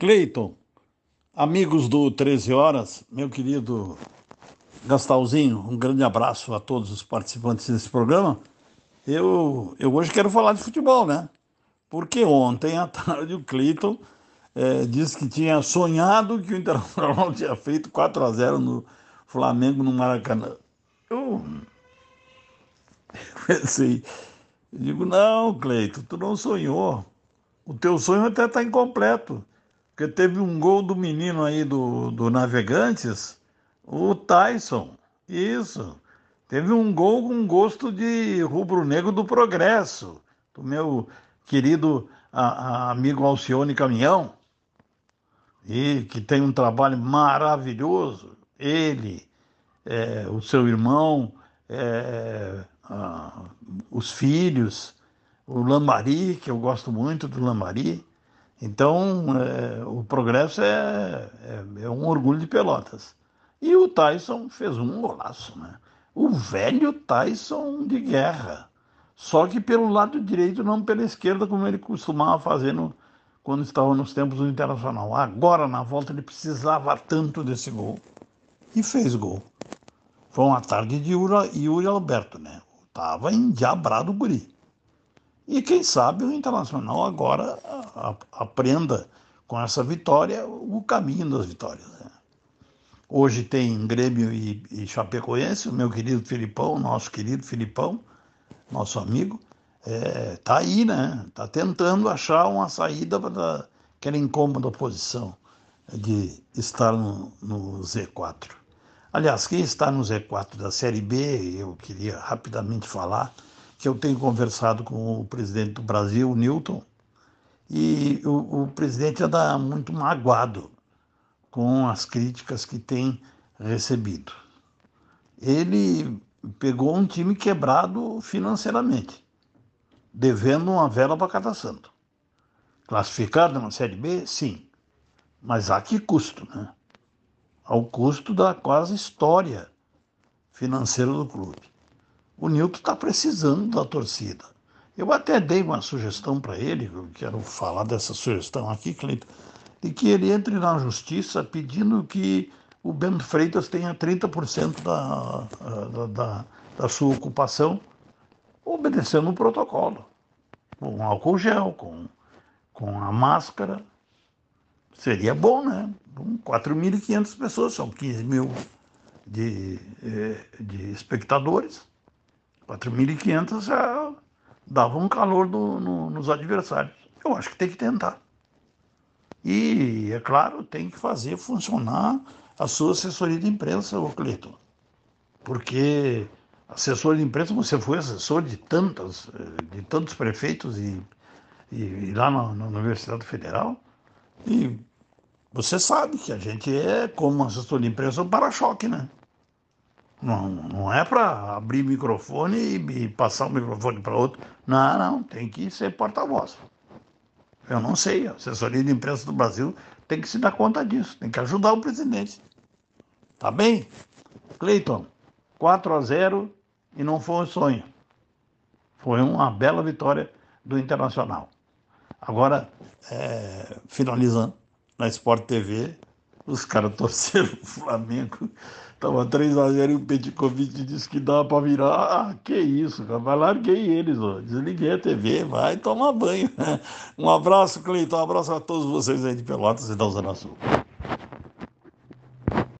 Cleiton, amigos do 13 Horas, meu querido Gastalzinho, um grande abraço a todos os participantes desse programa. Eu, eu hoje quero falar de futebol, né? Porque ontem à tarde o Cleiton é, disse que tinha sonhado que o Internacional tinha feito 4 a 0 no Flamengo no Maracanã. Eu pensei, eu digo, não, Cleiton, tu não sonhou. O teu sonho até está incompleto. Porque teve um gol do menino aí do, do Navegantes, o Tyson. Isso. Teve um gol com gosto de rubro-negro do progresso, do meu querido a, a amigo Alcione Caminhão, e que tem um trabalho maravilhoso. Ele, é, o seu irmão, é, a, os filhos, o Lambari, que eu gosto muito do Lambari. Então, é, o progresso é, é, é, um orgulho de Pelotas. E o Tyson fez um golaço, né? O velho Tyson de guerra. Só que pelo lado direito, não pela esquerda, como ele costumava fazer no, quando estava nos tempos do Internacional. Agora, na volta, ele precisava tanto desse gol. E fez gol. Foi uma tarde de Yuri, Alberto, né? Tava endiabrado o guri. E quem sabe o Internacional agora aprenda com essa vitória o caminho das vitórias. Né? Hoje tem Grêmio e, e Chapecoense, o meu querido Filipão, nosso querido Filipão, nosso amigo, é, tá aí, né? Tá tentando achar uma saída para aquela incômoda posição de estar no, no Z4. Aliás, quem está no Z4 da Série B, eu queria rapidamente falar, que eu tenho conversado com o presidente do Brasil, Newton, e o, o presidente anda muito magoado com as críticas que tem recebido. Ele pegou um time quebrado financeiramente, devendo uma vela para cada santo. Classificado na Série B, sim, mas a que custo, né? Ao custo da quase história financeira do clube o Nilton está precisando da torcida. Eu até dei uma sugestão para ele, eu quero falar dessa sugestão aqui, Cleiton, de que ele entre na justiça pedindo que o Bento Freitas tenha 30% da, da, da, da sua ocupação, obedecendo o protocolo, com álcool gel, com, com a máscara. Seria bom, né? 4.500 pessoas, são 15 mil de, eh, de espectadores. 4.500 já dava um calor no, no, nos adversários. Eu acho que tem que tentar. E, é claro, tem que fazer funcionar a sua assessoria de imprensa, ô Cleiton. Porque assessor de imprensa, você foi assessor de tantas, de tantos prefeitos e, e, e lá na, na, Universidade Federal. E você sabe que a gente é, como assessor de imprensa, um para-choque, né? Não, não é para abrir microfone e, passar o microfone para outro. Não, não, tem que ser porta-voz. Eu não sei, a assessoria de imprensa do Brasil tem que se dar conta disso, tem que ajudar o presidente. Tá bem? Cleiton, 4 a 0 e não foi um sonho. Foi uma bela vitória do Internacional. Agora, é, finalizando, na Sport TV, os caras torceram o Flamengo Tava 3x0 e o Petkovic disse que dava pra virar. Ah, que isso, cara. Vai larguei eles, ó. Desliguei a TV, vai tomar banho. Um abraço, Cleiton. Um abraço a todos vocês aí de Pelotas e da Zona Sul.